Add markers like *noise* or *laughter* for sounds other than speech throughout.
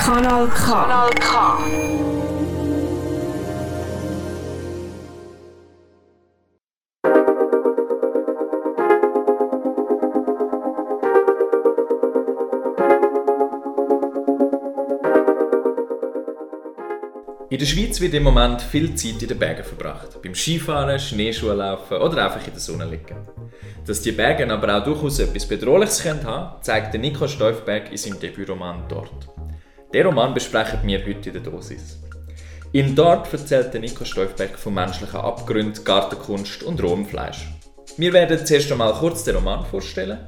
Kanal K. Kanal K. In der Schweiz wird im Moment viel Zeit in den Bergen verbracht. Beim Skifahren, Schneeschuhlaufen oder einfach in der Sonne liegen. Dass die Berge aber auch durchaus etwas Bedrohliches haben können, zeigt der Nico Steufberg in seinem Debütroman «Dort». Den Roman besprechen wir heute in der Dosis. In «Dort» erzählt Nico Steufberg von menschlichen Abgründen, Gartenkunst und rohem Fleisch. Wir werden zuerst einmal kurz den Roman vorstellen.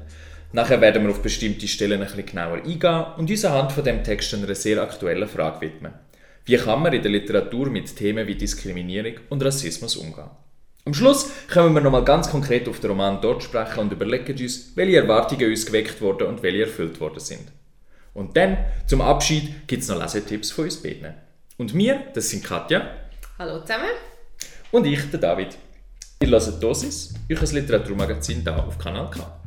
Nachher werden wir auf bestimmte Stellen ein genauer eingehen und uns anhand von dem Text einer sehr aktuellen Frage widmen. Wie kann man in der Literatur mit Themen wie Diskriminierung und Rassismus umgehen? Am Schluss kommen wir nochmal ganz konkret auf den Roman dort sprechen und überlegen uns, welche Erwartungen uns geweckt wurden und welche erfüllt worden sind. Und dann, zum Abschied, gibt es noch Lesetipps von uns beiden. Und wir, das sind Katja Hallo zusammen. und ich, der David. Ihr hört Dosis, euer Literaturmagazin hier auf Kanal K.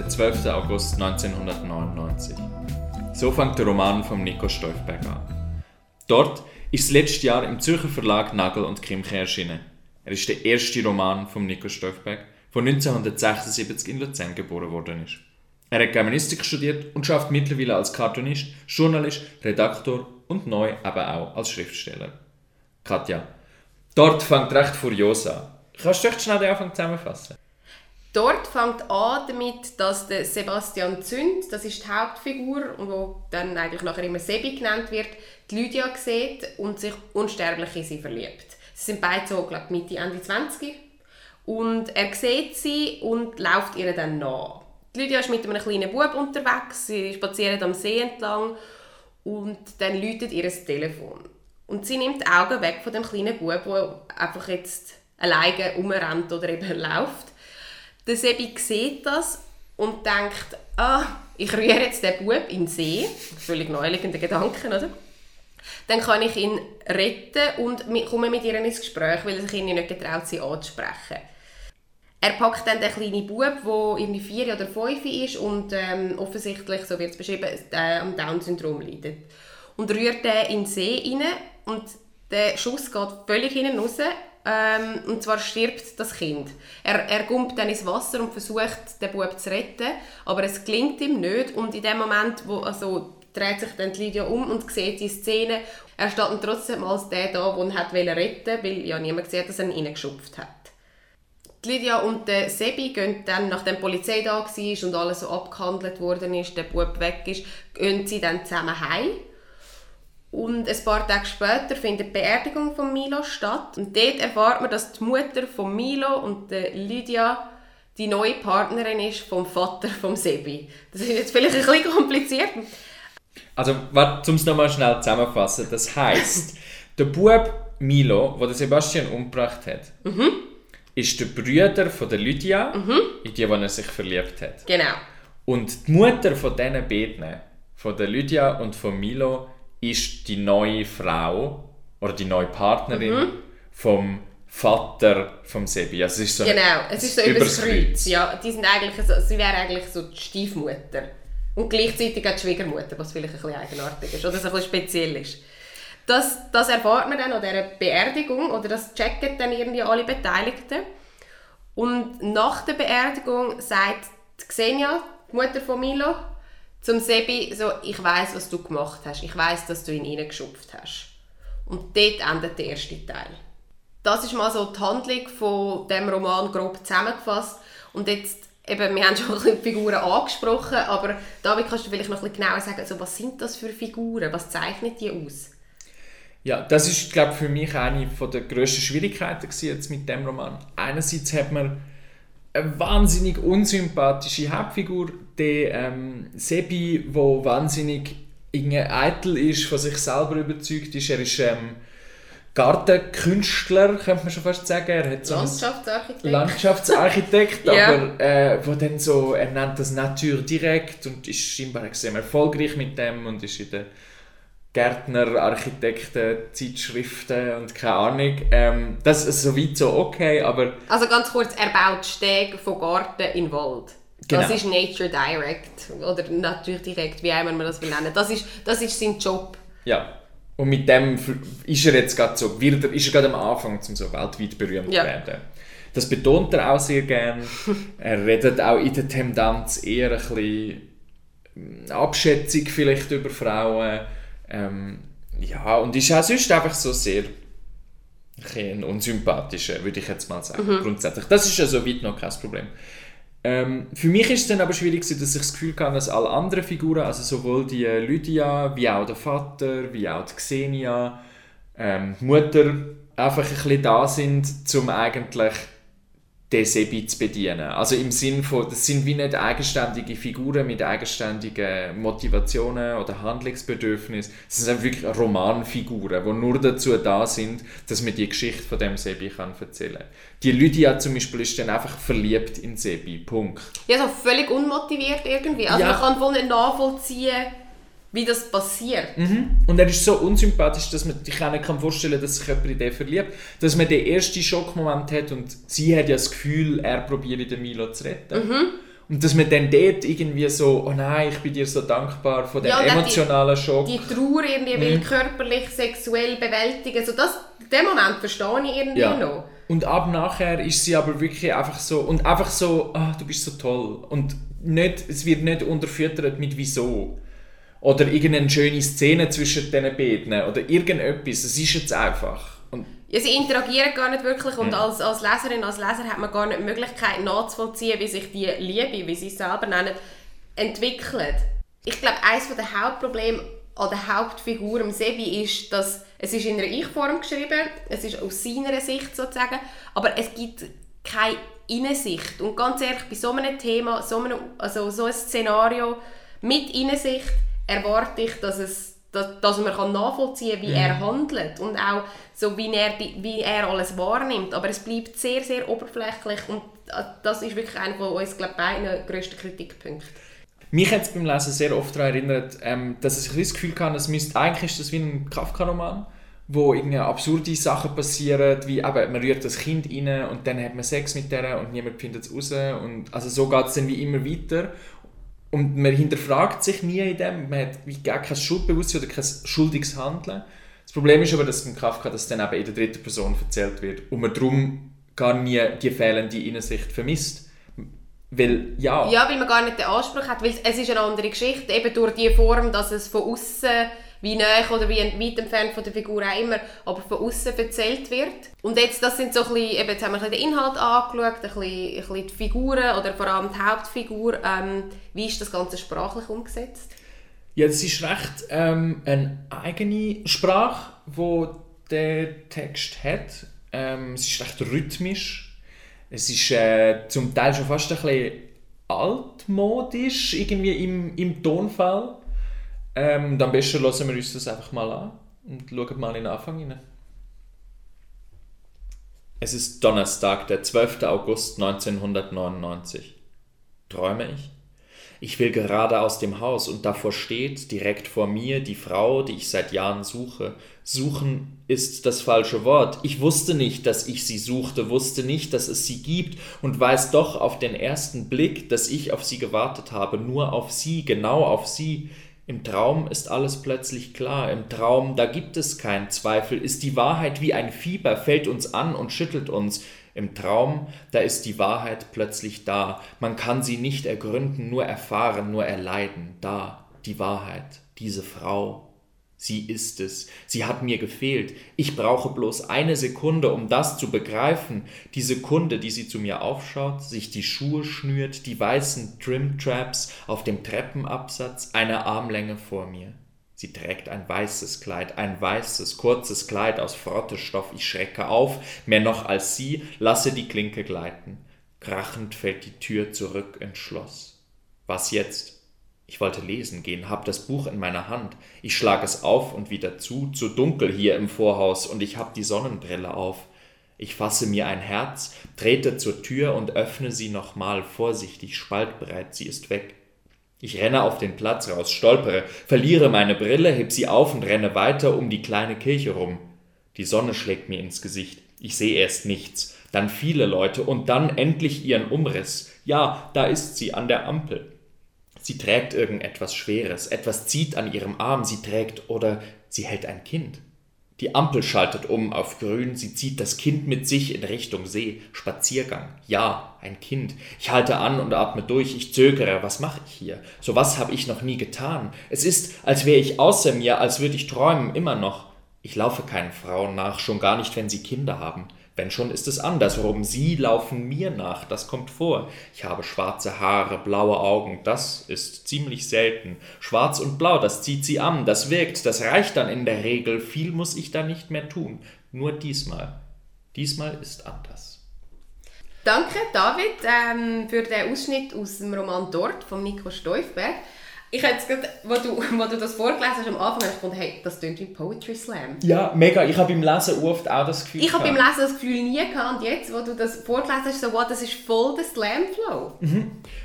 der 12. August 1999. So fängt der Roman von Nico Stolfberg an. Dort ist das letzte Jahr im Zürcher Verlag Nagel und Krimke erschienen. Er ist der erste Roman von Nico Stolfberg, der 1976 in Luzern geboren worden ist. Er hat Germanistik studiert und schafft mittlerweile als Cartoonist, Journalist, Redaktor und neu aber auch als Schriftsteller. Katja, dort fängt recht furios an. Kannst du echt schnell den Anfang zusammenfassen? Dort fängt an damit, dass der Sebastian Zünd, das ist die Hauptfigur und wo dann eigentlich nachher immer Sebi genannt wird, die Lydia sieht und sich unsterblich in sie verliebt. Sie sind beide so, glaube ich, Mitte, Ende 20 und er sieht sie und läuft ihr dann nach. Die Lydia ist mit einem kleinen Bub unterwegs, sie spazieren am See entlang und dann läutet ihr Telefon. Und sie nimmt die Augen weg von dem kleinen Bub, der einfach jetzt alleine umrennt oder eben *laughs* läuft. Der Sebi sieht das und denkt, ah, ich rühre jetzt den Bub in den See. Völlig neuliegende Gedanken, oder? Dann kann ich ihn retten und komme mit ihr ins Gespräch, weil er sich nicht getraut, sie anzusprechen. Er packt dann den kleinen Bub, der irgendwie vier oder fünf ist und ähm, offensichtlich, so wird es beschrieben, am Down-Syndrom leidet. Und rührt den in den See rein und der Schuss geht völlig hinten raus. Ähm, und zwar stirbt das Kind. Er, er kommt dann ins Wasser und versucht, den Bub zu retten, aber es gelingt ihm nicht. Und in dem Moment, wo also dreht sich dann Lydia um und sieht die Szene. Er steht dann trotzdem als der da, der ihn hat retten weil ja niemand hat, dass er ihn reingeschupft hat. Lydia und der Sebi gehen dann, nachdem die Polizei da war und alles so abgehandelt worden ist, der Bub weg ist, gehen sie dann zusammen heim. Und ein paar Tage später findet die Beerdigung von Milo statt. Und dort erfahrt man, dass die Mutter von Milo und Lydia die neue Partnerin ist vom Vater von Sebi. Das ist jetzt vielleicht ein bisschen kompliziert. Also, um es nochmal schnell zusammenzufassen. Das heisst, *laughs* der Bub Milo, der Sebastian umgebracht hat, mhm ist der Bruder von der Lydia, mhm. in die, er sich verliebt hat. Genau. Und die Mutter von diesen beiden, von der Lydia und von Milo, ist die neue Frau oder die neue Partnerin mhm. vom Vater vom Sebi. Also es ist so genau, es ist so übers Kreuz. Ja, die sind eigentlich so, sie wäre eigentlich so die Stiefmutter. Und gleichzeitig auch die Schwiegermutter, was vielleicht ein bisschen eigenartig ist oder so ein bisschen speziell ist. Das, das erfahrt man dann an dieser Beerdigung oder das checken dann irgendwie alle Beteiligten. Und nach der Beerdigung sagt Xenia, die Mutter von Milo, zum Sebi so, ich weiß, was du gemacht hast. Ich weiß, dass du ihn reingeschupft hast. Und dort endet der erste Teil. Das ist mal so die Handlung von dem Roman grob zusammengefasst. Und jetzt, eben, wir haben schon ein Figuren angesprochen, aber David, kannst du vielleicht noch ein bisschen genauer sagen, also, was sind das für Figuren? Was zeichnet die aus? Ja, das ist, glaube für mich eine der grössten Schwierigkeiten jetzt mit dem Roman. Einerseits hat man eine wahnsinnig unsympathische Hauptfigur, der ähm, Sebi, wo wahnsinnig eitel ist, von sich selber überzeugt ist. Er ist ähm, Gartenkünstler, könnte man schon fast sagen. Er hat so Landschaftsarchitekt. Landschaftsarchitekt, *laughs* aber äh, wo dann so, er nennt das Natur direkt und ist scheinbar extrem erfolgreich mit dem und ist in der Gärtner, Architekten, Zeitschriften und keine Ahnung. Ähm, das ist soweit so okay, aber... Also ganz kurz, er baut Steg von Garten in Wald. Genau. Das ist Nature Direct oder Nature Direct, wie immer man das will nennen. Das ist, das ist sein Job. Ja. Und mit dem ist er jetzt gerade so, wird er, ist er gerade am Anfang, um so weltweit berühmt ja. werden. Das betont er auch sehr gern. *laughs* er redet auch in der Tendenz eher ein bisschen hm, abschätzig vielleicht über Frauen ähm, ja, und ist auch sonst einfach so sehr ein unsympathischer, würde ich jetzt mal sagen, mhm. grundsätzlich. Das ist ja soweit noch kein Problem. Ähm, für mich ist es dann aber schwierig, dass ich das Gefühl habe, dass alle anderen Figuren, also sowohl die Lydia, wie auch der Vater, wie auch die Xenia, ähm, die Mutter, einfach ein bisschen da sind, um eigentlich den Sebi zu bedienen. Also im Sinn von, das sind wie nicht eigenständige Figuren mit eigenständigen Motivationen oder Handlungsbedürfnissen. Das sind wirklich Romanfiguren, die nur dazu da sind, dass man die Geschichte von dem Sebi kann erzählen kann. Die Lydia zum Beispiel ist dann einfach verliebt in Sebi. Punkt. Ja, so völlig unmotiviert irgendwie. Also ja. man kann wohl nicht nachvollziehen, wie das passiert. Mhm. Und er ist so unsympathisch, dass man sich auch nicht vorstellen kann, dass sich jemand in den verliebt. Dass man den ersten Schockmoment hat und sie hat ja das Gefühl, er probiert den Milo zu retten. Mhm. Und dass man dann dort irgendwie so, oh nein, ich bin dir so dankbar von dem Ja, auch die- emotionalen Schock. Die Trauer irgendwie Mhm. will körperlich, sexuell bewältigen. So das, den Moment verstehe ich irgendwie Ja. noch. Und ab nachher ist sie aber wirklich einfach so, und einfach so, ah, du bist so toll. Und nicht, es wird nicht unterfüttert mit wieso. Oder irgendeine schöne Szene zwischen diesen beiden. Oder irgendetwas. Es ist jetzt einfach. Und Ja, sie interagieren gar nicht wirklich und als, als Leserin, als Leser hat man gar nicht die Möglichkeit nachzuvollziehen, wie sich die Liebe, wie sie es selber nennen, entwickelt. Ich glaube, eines der Hauptprobleme an der Hauptfigur im Sebi ist, dass es ist in einer Ich-Form geschrieben, es ist aus seiner Sicht sozusagen, aber es gibt keine Innensicht. Und ganz ehrlich, bei so einem Thema, so, einem, also so ein Szenario mit Innensicht erwarte ich, dass es dass, dass man kann nachvollziehen kann, wie er handelt und auch so, wie er, wie er alles wahrnimmt. Aber es bleibt sehr, sehr oberflächlich und äh, das ist wirklich einer von uns, glaube ich, beiden grössten Kritikpunkten. mich hat es beim Lesen sehr oft daran erinnert, ähm, dass ich das Gefühl hatte, es müsste, eigentlich ist das wie ein Kafka-Roman, wo irgendwie absurde Sachen passieren, wie eben, man rührt das Kind rein und dann hat man Sex mit der und niemand findet es raus. Und, also so geht es dann wie immer weiter. Und man hinterfragt sich nie in dem, man hat wie gar kein Schuldbewusstsein oder kein schuldiges Handeln. Das Problem ist aber, dass beim Kafka das dann eben in der dritten Person erzählt wird und man darum gar nie die fehlende Innensicht vermisst. Weil, ja, Ja, weil man gar nicht den Anspruch hat, weil es ist eine andere Geschichte, eben durch die Form, dass es von außen wie näher oder wie weit entfernt von der Figur auch immer, aber von außen erzählt wird. Und jetzt, das sind so ein bisschen, eben, jetzt haben wir den Inhalt angeschaut, ein bisschen, ein bisschen die Figuren oder vor allem die Hauptfigur. Ähm, wie ist das Ganze sprachlich umgesetzt? Ja, das ist recht ähm, eine eigene Sprache, wo der Text hat. Ähm, es ist recht rhythmisch. Es ist äh, zum Teil schon fast ein bisschen altmodisch irgendwie im, im Tonfall. Ähm, am besten lassen wir uns das einfach mal an und schauen mal in den Anfang hinein. Es ist Donnerstag, der 12. August 1999. Träume ich? Ich will gerade aus dem Haus und davor steht, direkt vor mir, die Frau, die ich seit Jahren suche. Suchen ist das falsche Wort. Ich wusste nicht, dass ich sie suchte, wusste nicht, dass es sie gibt und weiß doch auf den ersten Blick, dass ich auf sie gewartet habe, nur auf sie, genau auf sie. Im Traum ist alles plötzlich klar. Im Traum, da gibt es keinen Zweifel, ist die Wahrheit wie ein Fieber, fällt uns an und schüttelt uns. Im Traum, da ist die Wahrheit plötzlich da. Man kann sie nicht ergründen, nur erfahren, nur erleiden. Da, die Wahrheit, diese Frau. Sie ist es. Sie hat mir gefehlt. Ich brauche bloß eine Sekunde, um das zu begreifen. Die Sekunde, die sie zu mir aufschaut, sich die Schuhe schnürt, die weißen Trim-Traps auf dem Treppenabsatz, eine Armlänge vor mir. Sie trägt ein weißes Kleid, ein weißes, kurzes Kleid aus Frottestoff. Ich schrecke auf, mehr noch als sie, lasse die Klinke gleiten. Krachend fällt die Tür zurück ins Schloss. Was jetzt? Ich wollte lesen gehen, hab das Buch in meiner Hand. Ich schlag es auf und wieder zu, zu dunkel hier im Vorhaus, und ich hab die Sonnenbrille auf. Ich fasse mir ein Herz, trete zur Tür und öffne sie nochmal vorsichtig, spaltbereit, sie ist weg. Ich renne auf den Platz raus, stolpere, verliere meine Brille, heb sie auf und renne weiter um die kleine Kirche rum. Die Sonne schlägt mir ins Gesicht. Ich sehe erst nichts, dann viele Leute und dann endlich ihren Umriss. Ja, da ist sie an der Ampel. Sie trägt irgendetwas Schweres, etwas zieht an ihrem Arm, sie trägt oder sie hält ein Kind. Die Ampel schaltet um auf grün, sie zieht das Kind mit sich in Richtung See. Spaziergang. Ja, ein Kind. Ich halte an und atme durch, ich zögere. Was mache ich hier? So was habe ich noch nie getan. Es ist, als wäre ich außer mir, als würde ich träumen, immer noch. Ich laufe keinen Frauen nach, schon gar nicht, wenn sie Kinder haben. Wenn schon ist es andersrum. Sie laufen mir nach, das kommt vor. Ich habe schwarze Haare, blaue Augen, das ist ziemlich selten. Schwarz und blau, das zieht sie an, das wirkt, das reicht dann in der Regel. Viel muss ich da nicht mehr tun. Nur diesmal. Diesmal ist anders. Danke, David, ähm, für den Ausschnitt aus dem Roman «Dort» von Nico Steufberg. Ich hätte jetzt gerade, wo du, *laughs* wo du das vorgelesen hast, am Anfang habe ich gedacht, hey, das klingt wie Poetry Slam. Ja, mega. Ich habe beim Lesen oft auch das Gefühl. Ich habe beim. Lesen das Gefühl nie gehabt und jetzt, wo du das vorgelesen hast, so, wow, das ist voll der Slam-Flow.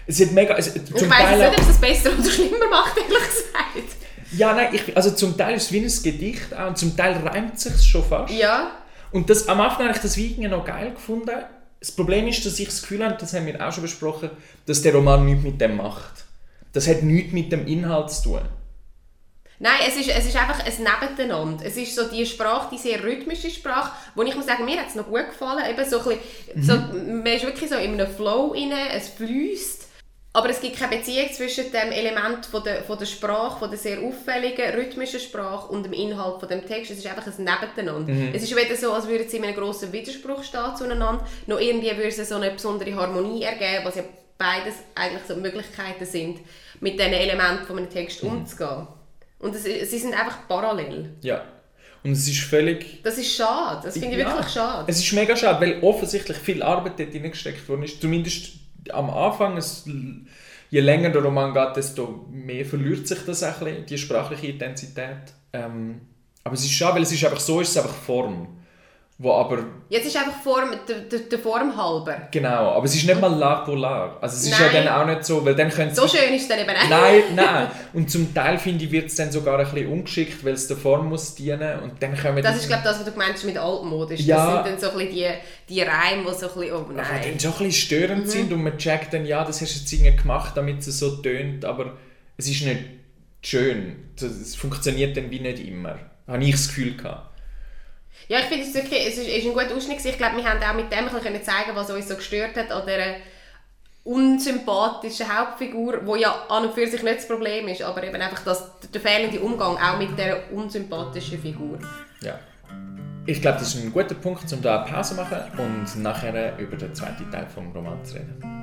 Es hat mega. Es, ich weiss nicht, ob es das besser oder schlimmer macht, ehrlich gesagt. Ja, nein, ich, also zum Teil ist es wie ein Gedicht auch, und zum Teil reimt sich schon fast. Ja, Und das, am Anfang habe ich das wie irgendwie noch geil gefunden. das Problem ist, dass ich das Gefühl habe, das haben wir auch schon besprochen, dass der Roman nichts mit dem macht. Das hat nichts mit dem Inhalt zu tun. Nein, es ist, es ist einfach ein Nebeneinander. Es ist so die Sprache, die sehr rhythmische Sprache, wo ich muss sagen, mir hat es noch gut gefallen. Eben so ein bisschen, so, man ist wirklich so in einem Flow inne, es fließt. Aber es gibt keine Beziehung zwischen dem Element von der, von der Sprache, von der sehr auffälligen rhythmischen Sprache und dem Inhalt von dem Text. Es ist einfach ein Nebeneinander. Es ist weder so, als würden sie in einem grossen Widerspruch stehen zueinander, noch irgendwie würde es so eine besondere Harmonie ergeben, was ja beides eigentlich so Möglichkeiten sind, mit diesen Elementen von einem Text umzugehen. Und es, sie sind einfach parallel. Ja. Und es ist völlig... Das ist schade. Das finde ich Ja. wirklich schade. Es ist mega schade, weil offensichtlich viel Arbeit dort hineingesteckt worden ist. Zumindest am Anfang. Es, je länger der Roman geht, desto mehr verliert sich das ein bisschen, die sprachliche Intensität. Ähm, aber es ist schade, weil es ist einfach so, ist es einfach Form. Wo aber, Jetzt ist einfach Form, der, der, der Form halber. genau, aber es ist nicht mal la polar. Also es ist ja dann auch nicht so, weil dann können So schön ist es dann eben nicht. Nein, nein. *laughs* Und zum Teil finde ich, wird es dann sogar ein bisschen ungeschickt, weil es der Form muss dienen und dann kommen Das die- ist glaube ich das, was du gemeint hast mit altmodisch. Ja. Das sind dann so ein bisschen die, die Reime, die so ein bisschen, oh die nein. dann schon ein bisschen störend Mhm. sind und man checkt dann, ja, das hast du jetzt irgendwie gemacht, damit es so tönt, aber es ist nicht schön. Das- Es funktioniert dann wie nicht immer. Habe ich das Gefühl gehabt. Ja, ich finde es wirklich, es ist, ist ein guter Ausschnitt. Ich glaube, wir haben auch mit dem können zeigen, was uns so gestört hat an dieser unsympathischen Hauptfigur, wo ja an und für sich nicht das Problem ist, aber eben einfach das, der fehlende Umgang auch mit dieser unsympathischen Figur. Ja. Ich glaube, das ist ein guter Punkt, um da eine Pause zu machen und nachher über den zweiten Teil vom Roman zu reden.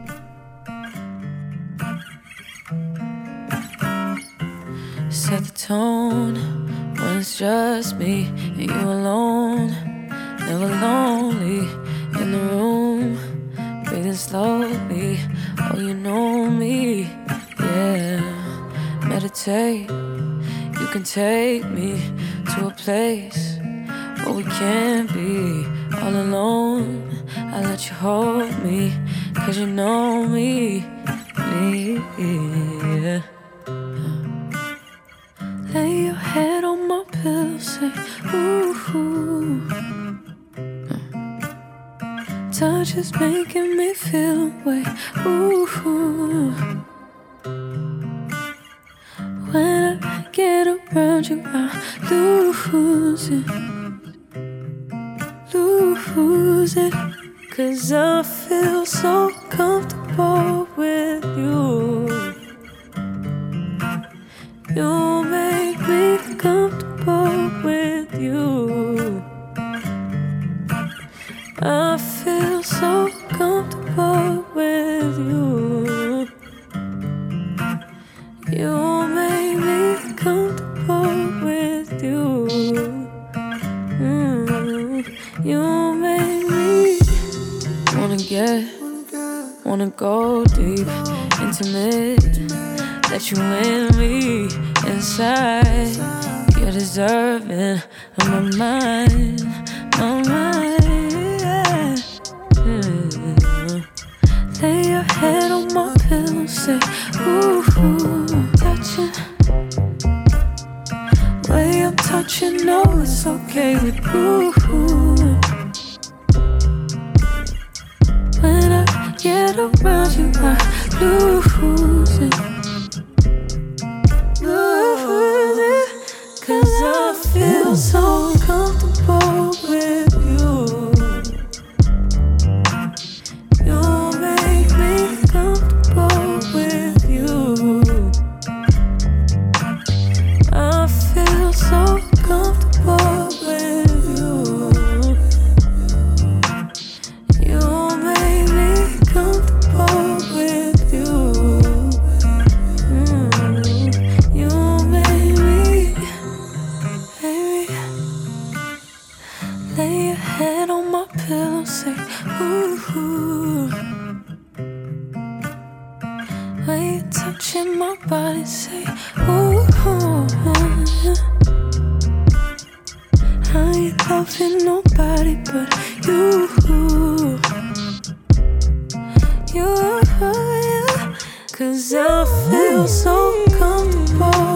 set the tone when it's just me and you alone. Never lonely in the room, breathing slowly. Oh, you know me, yeah. Meditate, you can take me to a place where we can't be all alone. I let you hold me, cause you know me, me, yeah. Lay your head on my pillow, say, ooh. Touch is making me feel away, ooh. When I get around you, I lose it, lose it. Cause I feel so my body, say, ooh. I ain't loving nobody but you. You, cause I feel so comfortable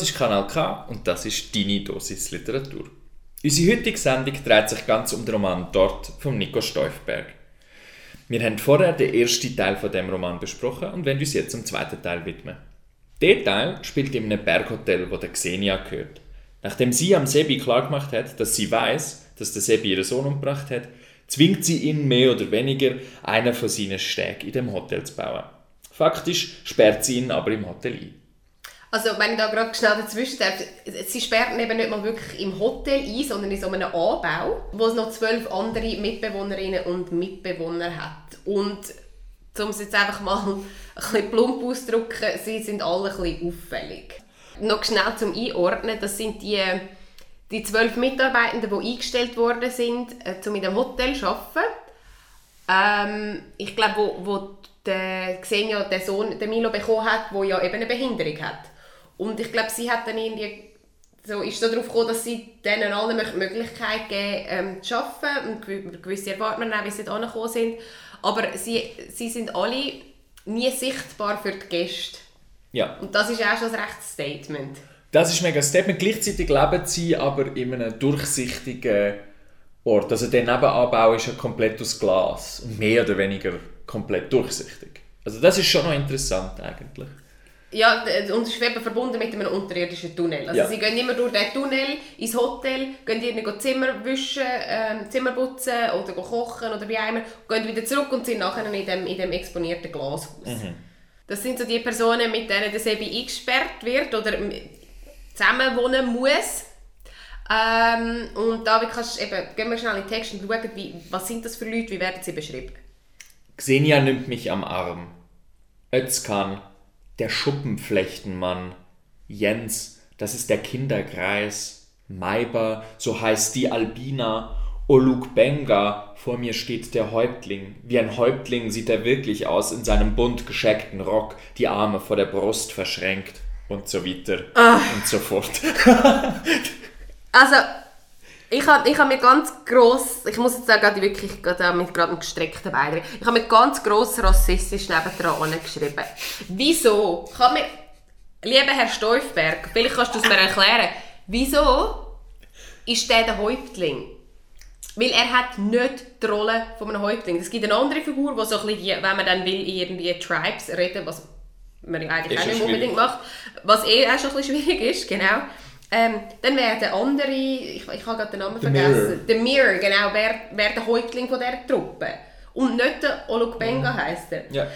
hörst Kanal K und das ist deine Dosis Literatur. Unsere heutige Sendung dreht sich ganz um den Roman «Dort» von Nico Steufberg. Wir haben vorher den ersten Teil von dem Roman besprochen und werden uns jetzt dem zweiten Teil widmen. Der Teil spielt in einem Berghotel, wo der Xenia gehört. Nachdem sie am Sebi klargemacht hat, dass sie weiß, dass der Sebi ihren Sohn umgebracht hat, zwingt sie ihn mehr oder weniger, einen von seinen Stegen in dem Hotel zu bauen. Faktisch sperrt sie ihn aber im Hotel ein. Also wenn ich da gerade schnell dazwischen darf, sie sperren eben nicht mal wirklich im Hotel ein, sondern in so einem Anbau, wo es noch zwölf andere Mitbewohnerinnen und Mitbewohner hat. Und um es jetzt einfach mal *laughs* ein bisschen plump auszudrücken, sie sind alle ein bisschen auffällig. Noch schnell zum Einordnen, das sind die, die zwölf Mitarbeitenden, die eingestellt worden sind, äh, um in dem Hotel zu arbeiten. Ähm, ich glaube, wo, wo der Xenia den Sohn, den Milo, bekommen hat, der ja eben eine Behinderung hat. Und ich glaube, sie hat dann irgendwie so, ist so darauf gekommen, dass sie denen allen die Möglichkeit geben, ähm, zu arbeiten. Und gew- gewisse auch, wie sie da angekommen sind. Aber sie, sie sind alle nie sichtbar für die Gäste. Ja, Und das ist auch schon ein rechtes Statement. das ist mega ein Statement. Gleichzeitig leben sie aber in einem durchsichtigen Ort. Also der Nebenanbau ist ja komplett aus Glas und mehr oder weniger komplett durchsichtig. Also das ist schon noch interessant eigentlich. Ja, und es ist eben verbunden mit einem unterirdischen Tunnel. Also Ja. sie gehen immer durch den Tunnel ins Hotel, gehen irgendwie Zimmer wischen, ähm, Zimmer putzen oder kochen oder wie immer, gehen wieder zurück und sind nachher in dem, in dem exponierten Glashaus. Das sind so die Personen, mit denen der Sebi eingesperrt wird oder zusammenwohnen muss. Ähm, und da kannst du eben, gehen wir schnell in den Text und schauen, wie, was sind das für Leute, wie werden sie beschrieben. Xenia nimmt mich am Arm. Özkan, der Schuppenflechtenmann. Jens, das ist der Kinderkreis. Maiba, so heißt die Albina. Oluk Benga, vor mir steht der Häuptling. Wie ein Häuptling sieht er wirklich aus in seinem bunt gescheckten Rock, die Arme vor der Brust verschränkt und so weiter und so fort. *laughs* Also, ich habe ich hab mir ganz gross, ich muss jetzt sagen, wirklich gerade auch mit gerade gestreckten Bein, ich habe mir ganz gross rassistisch nebendran geschrieben. Wieso kann mir, lieber Herr Steufberg, vielleicht kannst du es mir erklären, wieso ist der der Häuptling? Weil er hat nicht die Rolle von einem Häuptling. Es gibt eine andere Figur, die so ein bisschen, wenn man dann will, irgendwie Tribes reden, was man eigentlich Ist auch nicht unbedingt schwierig. macht, was eh auch schon ein bisschen schwierig ist, genau. Ähm, dann wäre der andere, ich, ich habe gerade den Namen The vergessen, Mirror. der Mirror, genau, wäre wär der Häuptling von dieser Truppe. Und nicht der Oluk Benga heisst er. Ja.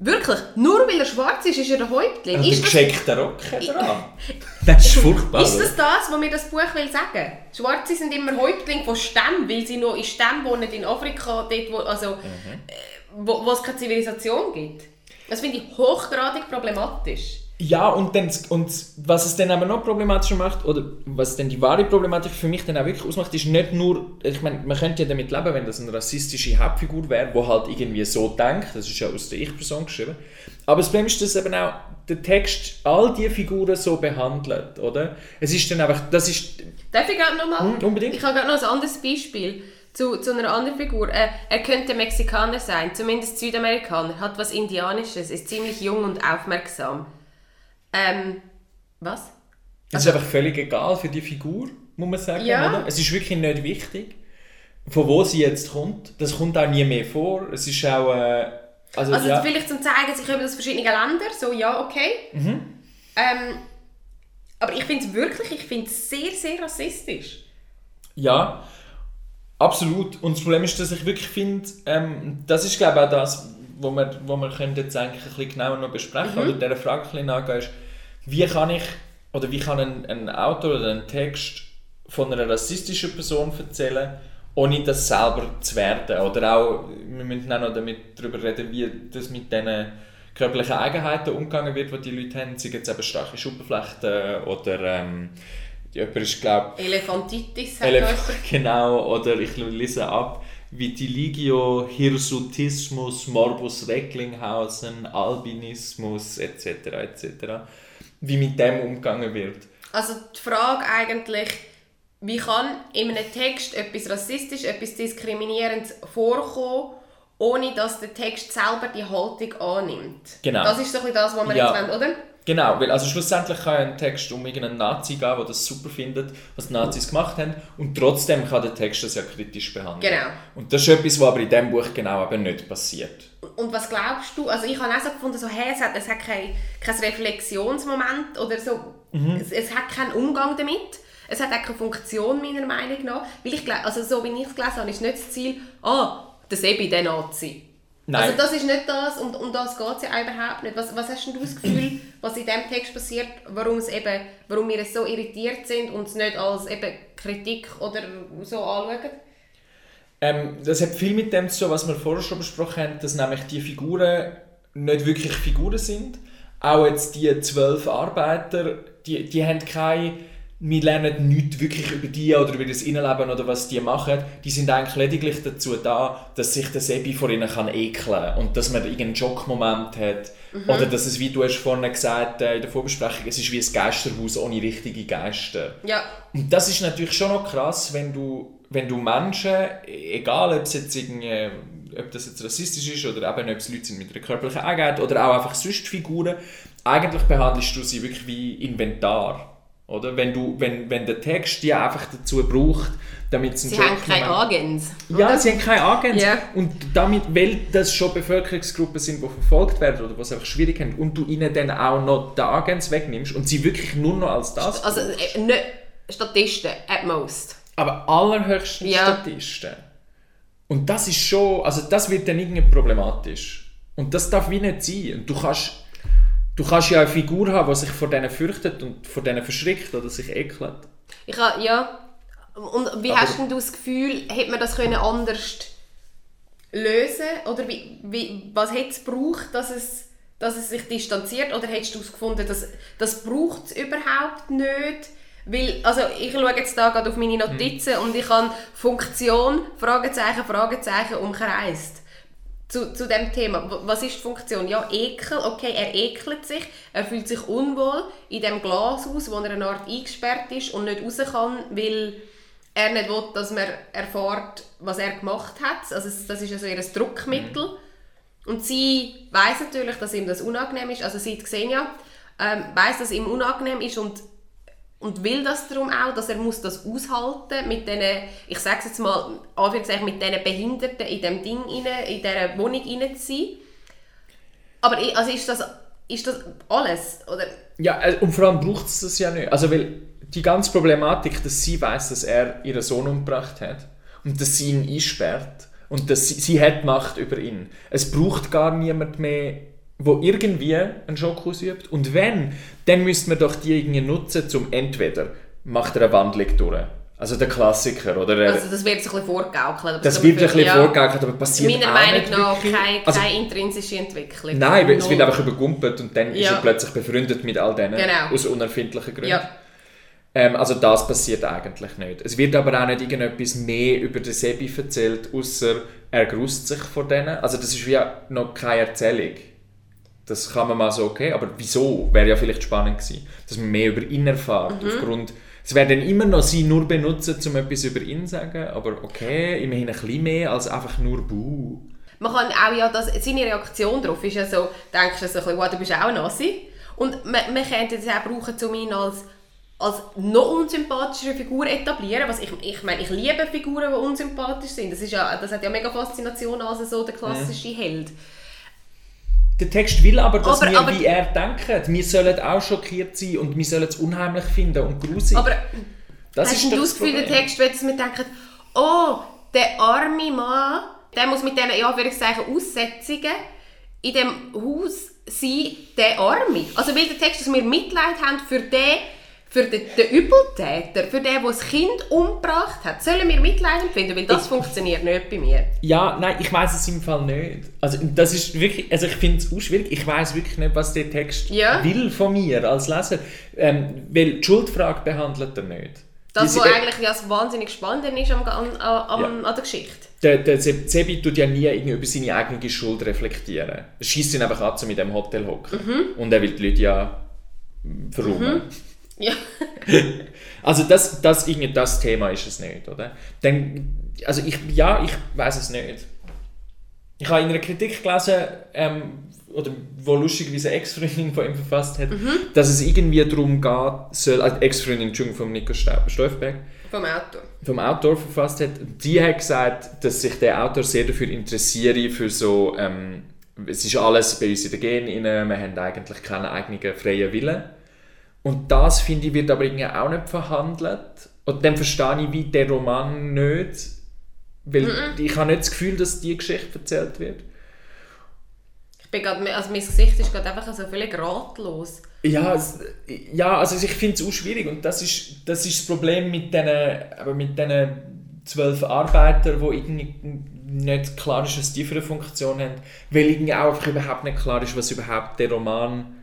Wirklich, nur weil er schwarz ist, ist er der Häuptling. Den ist das gescheckten Rock hat er an. *laughs* Das ist furchtbar. ist das das, was mir das Buch will sagen? Schwarze sind immer Häuptling von Stämmen, weil sie noch in Stämmen wohnen in Afrika, dort wo, also, Mhm. äh, wo, wo es keine Zivilisation gibt. Das finde ich hochgradig problematisch. Ja, und, dann, und was es dann aber noch problematischer macht, oder was dann die wahre Problematik für mich dann auch wirklich ausmacht, ist nicht nur, ich meine, man könnte ja damit leben, wenn das eine rassistische Hauptfigur wäre, die halt irgendwie so denkt, das ist ja aus der Ich-Person geschrieben, aber das Problem ist, dass eben auch der Text all diese Figuren so behandelt, oder? Es ist dann einfach, das ist, Darf ich gerade noch mal? Hm, unbedingt. Ich habe gerade noch ein anderes Beispiel zu, zu einer anderen Figur. Äh, er könnte Mexikaner sein, zumindest Südamerikaner, hat was Indianisches, ist ziemlich jung und aufmerksam. Ähm, was? es ist einfach völlig egal für die Figur, muss man sagen, Ja. oder? Es ist wirklich nicht wichtig, von wo sie jetzt kommt, das kommt auch nie mehr vor, es ist auch, äh, also, Also ja. vielleicht zum zeigen, sie kommen aus verschiedenen Ländern, so ja, okay. Mhm. Ähm, aber ich finde es wirklich, ich finde es sehr, sehr rassistisch. Ja, absolut. Und das Problem ist, dass ich wirklich finde, ähm, das ist glaube ich auch das, wo wir, wo wir können jetzt eigentlich ein bisschen genauer noch besprechen oder dieser Frage ein bisschen nachgehen, ist, wie kann ich, oder wie kann ein, ein Autor oder ein Text von einer rassistischen Person erzählen, ohne das selber zu werden. Oder auch, wir müssen auch noch damit darüber reden, wie das mit diesen körperlichen Eigenheiten umgegangen wird, die die Leute haben, sei jetzt eben starke Schuppenflechten oder ähm, jemand ist, glaube Elefantitis Elef *laughs* genau, oder ich lese ab, Vitiligio, Hirsutismus, Morbus Recklinghausen, Albinismus etc. etc. Wie mit dem umgegangen wird. Also die Frage eigentlich, wie kann in einem Text etwas rassistisch, etwas diskriminierendes vorkommen, ohne dass der Text selber die Haltung annimmt? Genau. Das ist so ein bisschen das, was wir Ja. jetzt wollen, oder? Genau, weil also schlussendlich kann ja ein Text um irgendeinen Nazi gehen, der das super findet, was die Nazis gemacht haben, und trotzdem kann der Text das ja kritisch behandeln. Genau. Und das ist etwas, was aber in diesem Buch genau eben nicht passiert. Und was glaubst du? Also ich habe auch so gefunden, so, hey, es hat, es hat kein, kein Reflexionsmoment oder so. Es, es hat keinen Umgang damit. Es hat auch keine Funktion, meiner Meinung nach. Weil ich also so wie ich es gelesen habe, ist nicht das Ziel, ah, der Sebi, der Nazi. Nein. Also das ist nicht das und um das geht es ja auch überhaupt nicht. Was, was hast denn du das Gefühl, was in diesem Text passiert, warum, es eben, warum wir so irritiert sind und es nicht als eben Kritik oder so anschauen? Ähm, das hat viel mit dem zu tun, was wir vorher schon besprochen haben, dass nämlich die Figuren nicht wirklich Figuren sind. Auch jetzt die zwölf Arbeiter, die, die haben keine, wir lernen nichts wirklich über die oder über das Innenleben oder was die machen. Die sind eigentlich lediglich dazu da, dass sich der Sebi vor ihnen kann ekeln kann und dass man irgendeinen Schockmoment hat. Oder dass es, wie du hast vorhin gesagt äh, in der Vorbesprechung, es ist wie ein Geisterhaus ohne richtige Geister. Ja, Und das ist natürlich schon noch krass, wenn du, wenn du Menschen, egal ob es jetzt irgendwie, ob das jetzt rassistisch ist oder eben ob es Leute sind mit einer körperlichen Eigenheit oder auch einfach sonst Figuren, eigentlich behandelst du sie wirklich wie Inventar. Oder? Wenn, du, wenn, wenn der Text die einfach dazu braucht, damit sie sie haben keine Agens. ja, sie haben keine Agents. Ja. Und damit, weil das schon Bevölkerungsgruppen sind, die verfolgt werden oder es einfach schwierig haben, und du ihnen dann auch noch die Agents wegnimmst und sie wirklich nur noch als das Also äh, nicht Statisten, at most. aber allerhöchsten Ja. Statisten. Und das ist schon, also das wird dann irgendwie problematisch. Und das darf wie nicht sein. Und du kannst, du kannst ja eine Figur haben, die sich vor denen fürchtet und vor denen verschrickt oder sich ekelt. Ich habe, ja. Und wie Aber- hast denn du das Gefühl, hätte man das können anders lösen Oder wie, wie, was hätte es gebraucht, dass es, dass es sich distanziert? Oder hättest du es gefunden, dass das braucht es überhaupt nicht? Weil, also ich schaue jetzt da gerade auf meine Notizen und ich habe Funktion, Fragezeichen, Fragezeichen umkreist. Zu, zu dem Thema. Was ist die Funktion? Ja, Ekel. Okay, er ekelt sich, er fühlt sich unwohl in dem Glashaus, wo er eine Art eingesperrt ist und nicht raus kann, weil er nicht will, dass man erfährt, was er gemacht hat. Also das ist also ihr Druckmittel. Und sie weiß natürlich, dass ihm das unangenehm ist. Also sie sehen ja, ähm, weiß, dass ihm unangenehm ist und und will das darum auch, dass er muss das aushalten mit diesen, ich sage jetzt mal, mit diesen Behinderten in dem Ding rein, in dieser Wohnung rein zu sein. Aber also ist das, ist das alles? Oder? Ja, äh, und vor allem braucht es das ja nicht. Also, weil die ganze Problematik, dass sie weiß, dass er ihren Sohn umgebracht hat und dass sie ihn einsperrt und dass sie, sie hat Macht über ihn. Es braucht gar niemand mehr, wo irgendwie einen Schock ausübt. Und wenn, dann müsste man doch die irgendwie nutzen, um entweder macht er eine Wandlung durch. Also der Klassiker, oder? Er, Also das wird so ein bisschen vorgaukelt. aber das wird ein bisschen ja. vorgegaukelt, aber passiert Meiner auch Meinung nicht nach wirklich. keine, Also, keine intrinsische Entwicklung. Nein, weil es wird Null. einfach übergumpelt und dann ist Ja. er plötzlich befreundet mit all denen Genau. aus unerfindlichen Gründen. Ja. Ähm, also das passiert eigentlich nicht. Es wird aber auch nicht irgendetwas mehr über den Sebi erzählt, außer er grüßt sich vor denen. Also das ist wie noch keine Erzählung. Das kann man mal so, okay, aber wieso? Wäre ja vielleicht spannend gewesen, dass man mehr über ihn erfährt. Mhm. Aufgrund, es werden dann immer noch sie nur benutzen, um etwas über ihn zu sagen, aber okay, immerhin ein bisschen mehr als einfach nur Buh. Man kann auch ja, das, seine Reaktion darauf ist ja so, denkst du so ein bisschen, wow, du bist auch Nazi. Und man, man könnte das auch brauchen, um ihn als, als noch unsympathischere Figur etablieren. Was ich, ich meine, ich liebe Figuren, die unsympathisch sind. Das, ist ja, das hat ja mega Faszination als so der klassische Held. Der Text will aber, dass Aber- wir aber- wie er denken. Wir sollen auch schockiert sein und wir sollen es unheimlich finden und grusig. Aber das hast ist du das Gefühl, der. Text will, dass wir denken, oh, der arme Mann, der muss mit diesen, ja, Anführungszeichen, Aussetzungen in dem Haus sein, der Arme. Also will der Text, dass wir Mitleid haben für den, für den, den Übeltäter, für den, der das Kind umgebracht hat. Sollen wir Mitleid empfinden? Weil das funktioniert nicht bei mir. Ja, nein, ich weiß es im Fall nicht. Also das ist wirklich, also ich finde es auch schwierig. Ich weiß wirklich nicht, was der Text Ja. will von mir als Leser, ähm, weil die Schuldfrage behandelt er nicht. Das, was eigentlich ja das wahnsinnig Spannende ist am, an, an, Ja. an der Geschichte. Der, der Se- Sebi tut ja nie irgendwie über seine eigene Schuld reflektieren. Er schießt ihn einfach an, so mit dem Hotel hocken. Mhm. Und er will die Leute ja verräumen. Ja. *laughs* Also das, das, irgendwie das Thema ist es nicht, oder? Dann, also ich, ja, ich weiß es nicht. ich habe in einer Kritik gelesen, ähm, oder wo lustigerweise eine Ex-Freundin von ihm verfasst hat, dass es irgendwie darum geht, soll, also Ex-Freundin Entschuldigung, von Nico Stoifberg, Vom Autor. vom Autor verfasst hat, die hat gesagt, dass sich der Autor sehr dafür interessiere, für so, ähm, es ist alles bei uns in den Genen, wir haben eigentlich keinen eigenen freien Willen. Und das, finde ich, wird aber irgendwie auch nicht verhandelt. Und dann verstehe ich wie der Roman nicht, weil ich habe nicht das Gefühl, dass die Geschichte erzählt wird. Ich bin grad, also mein Gesicht ist gerade einfach so völlig ratlos. Ja, es, ja also ich finde es auch schwierig und das ist das, ist das Problem mit diesen, aber mit diesen zwölf Arbeitern, die irgendwie nicht klar ist, was die für eine Funktion haben, weil irgendwie auch einfach überhaupt nicht klar ist, was überhaupt der Roman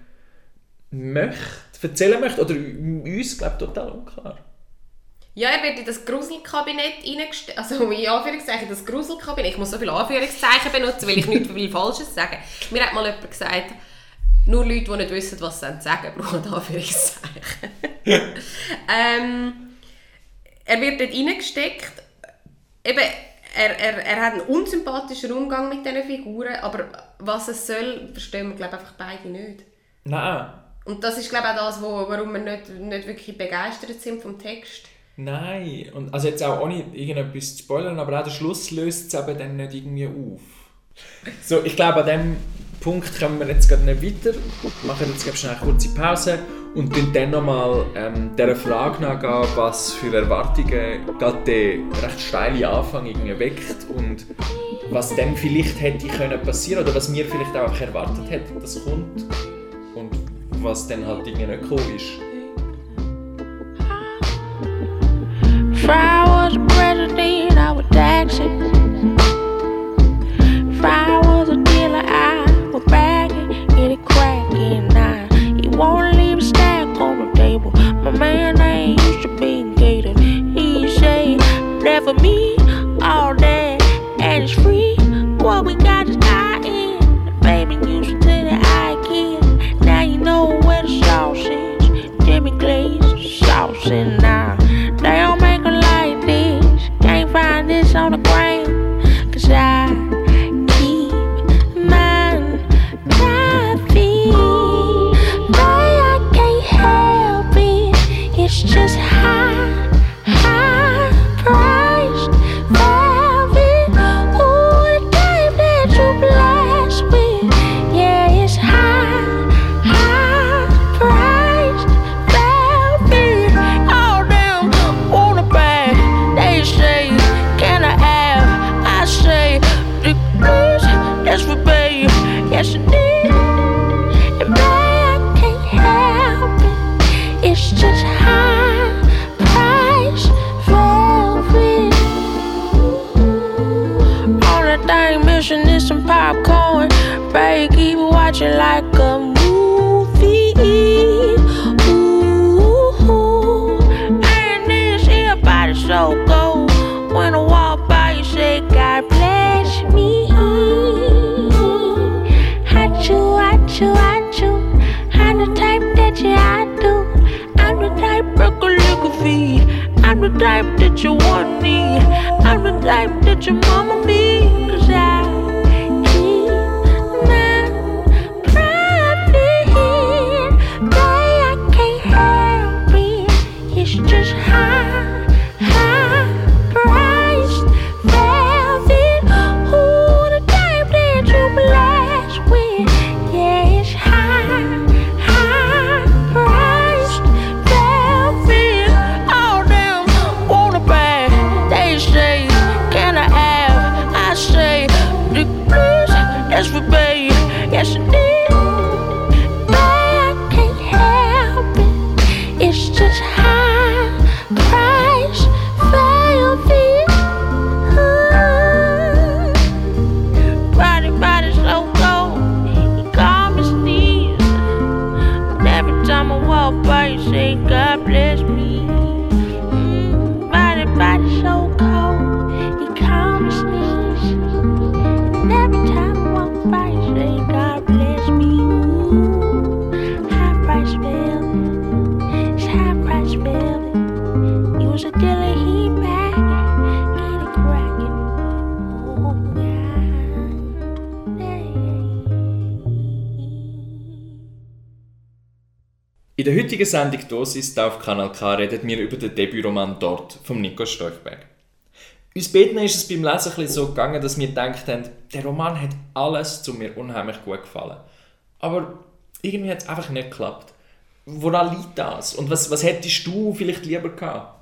möchte, erzählen möchte, oder uns, glaube ich, total unklar. Ja, er wird in das Gruselkabinett reingestellt. Also in Anführungszeichen das Gruselkabinett. Ich muss so viele Anführungszeichen benutzen, weil ich nichts will Falsches sagen. Mir hat mal jemand gesagt, nur Leute, die nicht wissen, was sie sagen, brauchen Anführungszeichen. *laughs* ähm, er wird dort reingesteckt. Eben, er, er, er hat einen unsympathischen Umgang mit diesen Figuren, aber was es soll, verstehen wir glaube ich, einfach beide nicht. Nein, Und das ist glaube ich auch das, wo, warum wir nicht, nicht wirklich begeistert sind vom Text. nein. Und also jetzt auch ohne irgendetwas zu spoilern, aber auch der Schluss löst es eben dann nicht irgendwie auf. So, ich glaube, an diesem Punkt kommen wir jetzt gerade nicht weiter. Wir machen jetzt glaube eine kurze Pause und dann nochmal ähm, dieser Frage nachgehen, was für Erwartungen gerade der recht steile Anfang irgendwie weckt und was dann vielleicht hätte können passieren oder was wir vielleicht auch erwartet hätten, dass kommt was dann halt irgendwie nicht. If I was a president, I would tax it. If I was a dealer, I would bag it, get it cracking. Now he won't leave a stack on the table. My man ain't used to being gated. He say never me that you want me. I'm the type that your mama In der heutigen Sendung «Dosis» auf Kanal K reden wir über den Debütroman «Dort» von Nico Storchberg. Uns beiden ist es beim Lesen ein so gegangen, dass wir gedacht haben, der Roman hat alles zu mir unheimlich gut gefallen. Aber irgendwie hat es einfach nicht geklappt. Woran liegt das? Und was, was hättest du vielleicht lieber gehabt?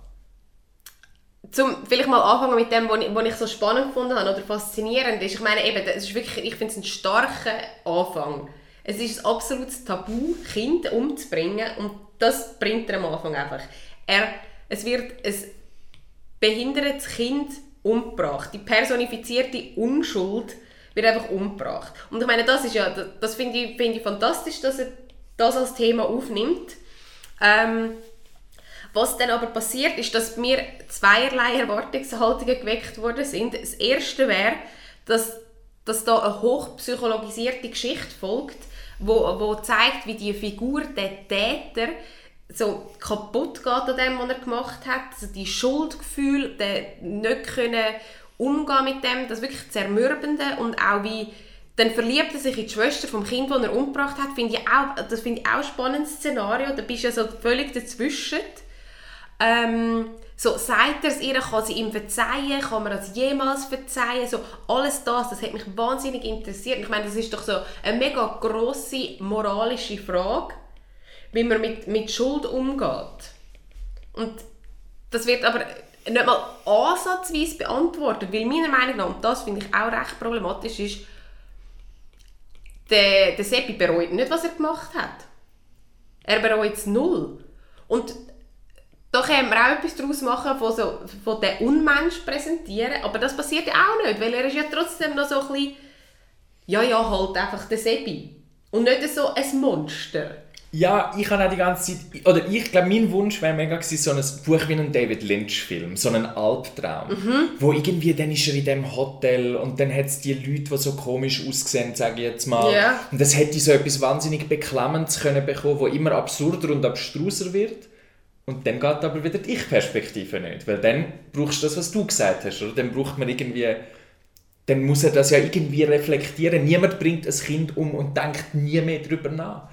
zum vielleicht mal anfangen mit dem, was ich, was ich so spannend gefunden habe oder faszinierend ist. Ich meine eben, das ist wirklich, ich finde es einen starken Anfang. Es ist ein absolutes Tabu, Kind umzubringen und das bringt er am Anfang einfach. Er, es wird ein behindertes Kind umgebracht. Die personifizierte Unschuld wird einfach umgebracht. Und ich meine, das ja, das finde ich, find ich fantastisch, dass er das als Thema aufnimmt. Ähm, was dann aber passiert, ist, dass mir zweierlei Erwartungshaltungen geweckt worden sind. Das erste wäre, dass, dass da eine hochpsychologisierte Geschichte folgt, wo, wo zeigt, wie die Figur, der Täter, so kaputt geht an dem, was er gemacht hat. Also die Schuldgefühle, der nicht können umgehen mit dem, das wirklich zermürbende und auch wie dann verliebt er sich in die Schwester vom Kind, das er umgebracht hat. Finde ich auch, das finde ich auch ein spannendes Szenario. Da bist du ja so völlig dazwischen. Ähm, so, sagt er es ihr, kann sie ihm verzeihen, kann man das jemals verzeihen, so, alles das, das hat mich wahnsinnig interessiert. Ich meine, das ist doch so eine mega grosse moralische Frage, wie man mit, mit Schuld umgeht. Und das wird aber nicht mal ansatzweise beantwortet, weil meiner Meinung nach, und das finde ich auch recht problematisch, ist, der, der Seppi bereut nicht, was er gemacht hat. Er bereut es null. Und da können wir auch etwas daraus machen, von, so, von den Unmensch präsentieren, aber das passiert ja auch nicht, weil er ist ja trotzdem noch so ein bisschen, ja, ja, halt einfach der Sebi. Und nicht so ein Monster. Ja, ich habe auch die ganze Zeit, oder ich glaube, mein Wunsch wäre mega gewesen, so ein Buch wie ein David Lynch-Film, so ein Albtraum, mhm. wo irgendwie, dann ist er in dem Hotel und dann hat es die Leute, die so komisch aussehen, sage ich jetzt mal. Ja. Und das hätte so etwas wahnsinnig Beklemmendes können bekommen, wo immer absurder und abstruser wird. Und dann geht aber wieder die Ich-Perspektive nicht, weil dann brauchst du das, was du gesagt hast, oder? Dann braucht man irgendwie, dann muss er das ja irgendwie reflektieren. Niemand bringt ein Kind um und denkt nie mehr darüber nach.